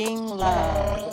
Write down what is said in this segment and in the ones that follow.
being loved.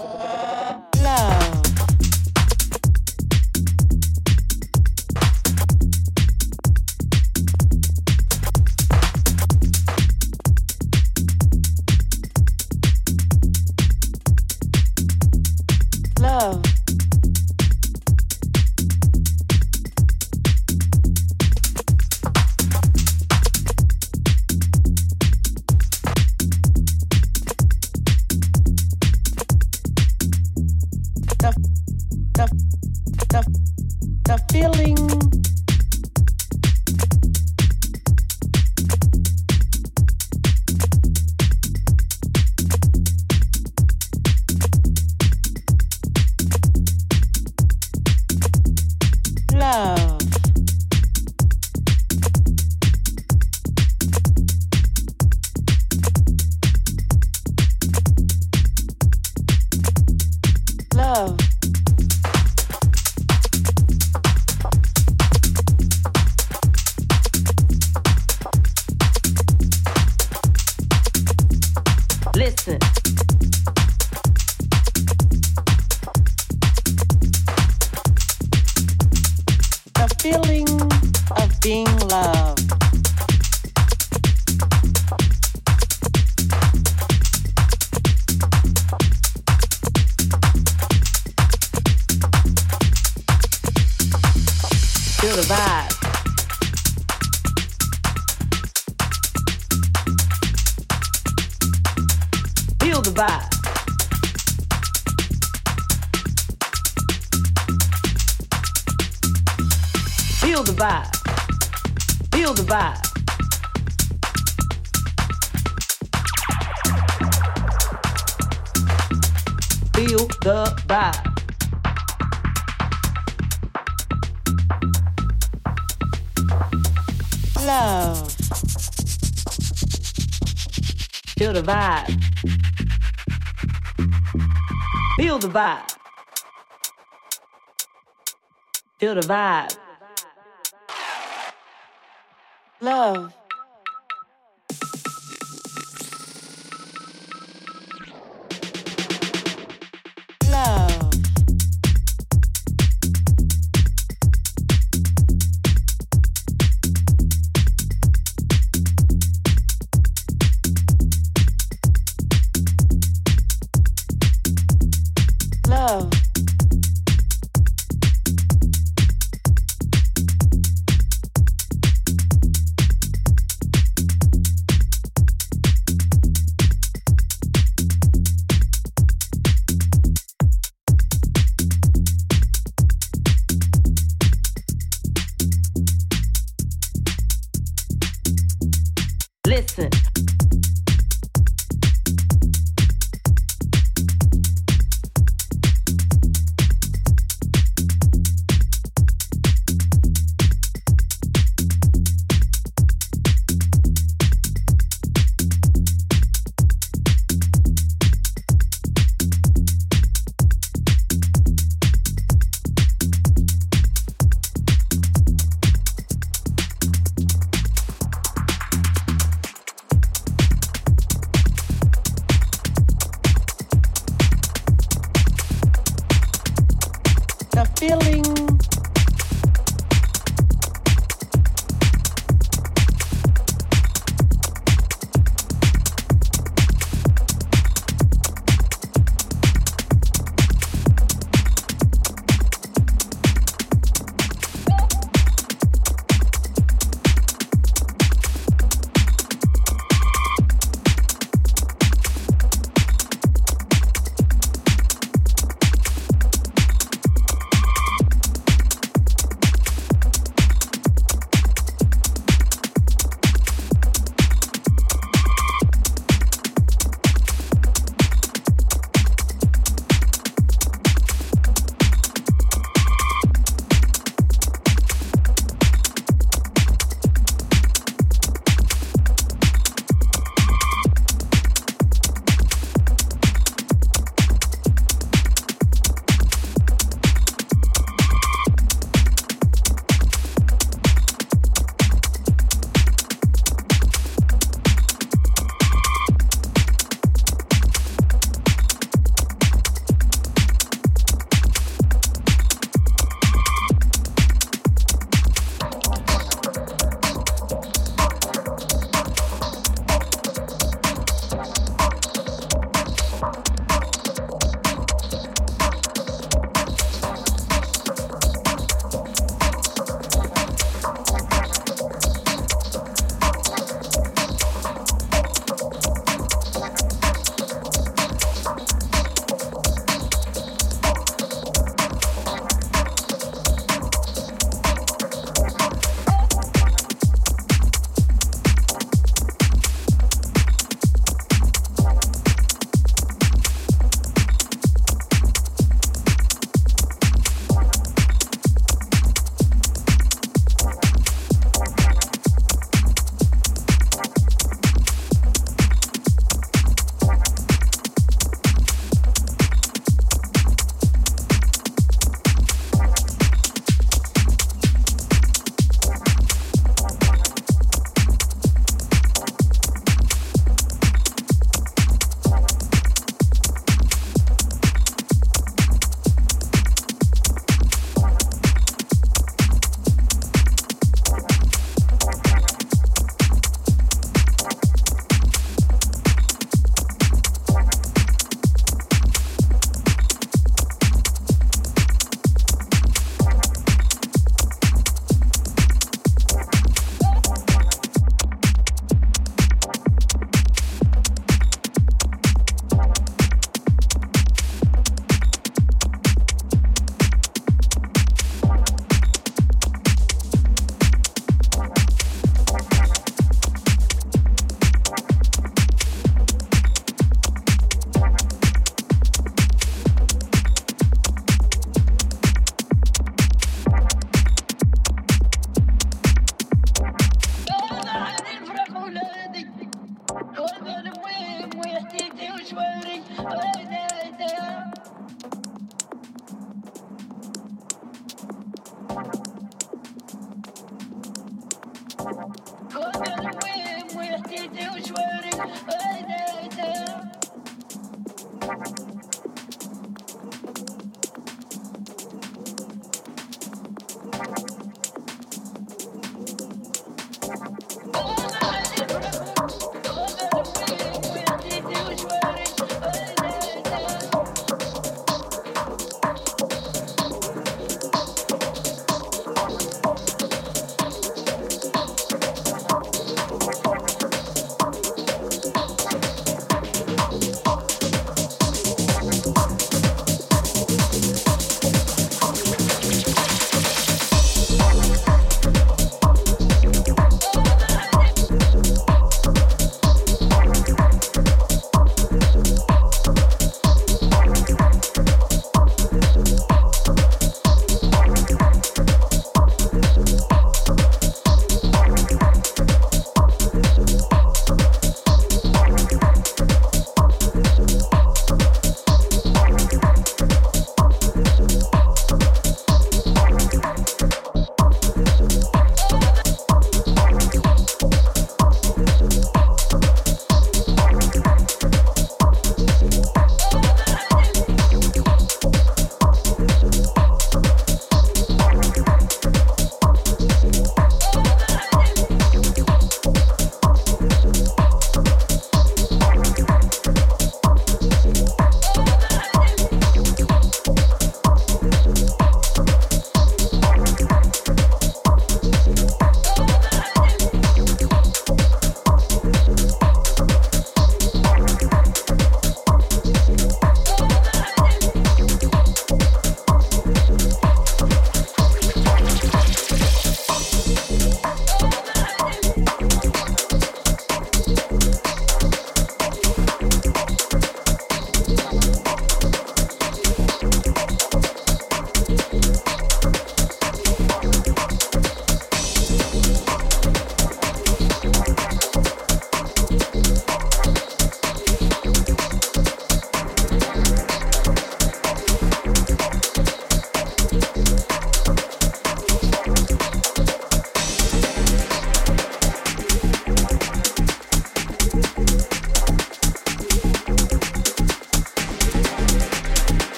Feel the vibe. Feel the vibe.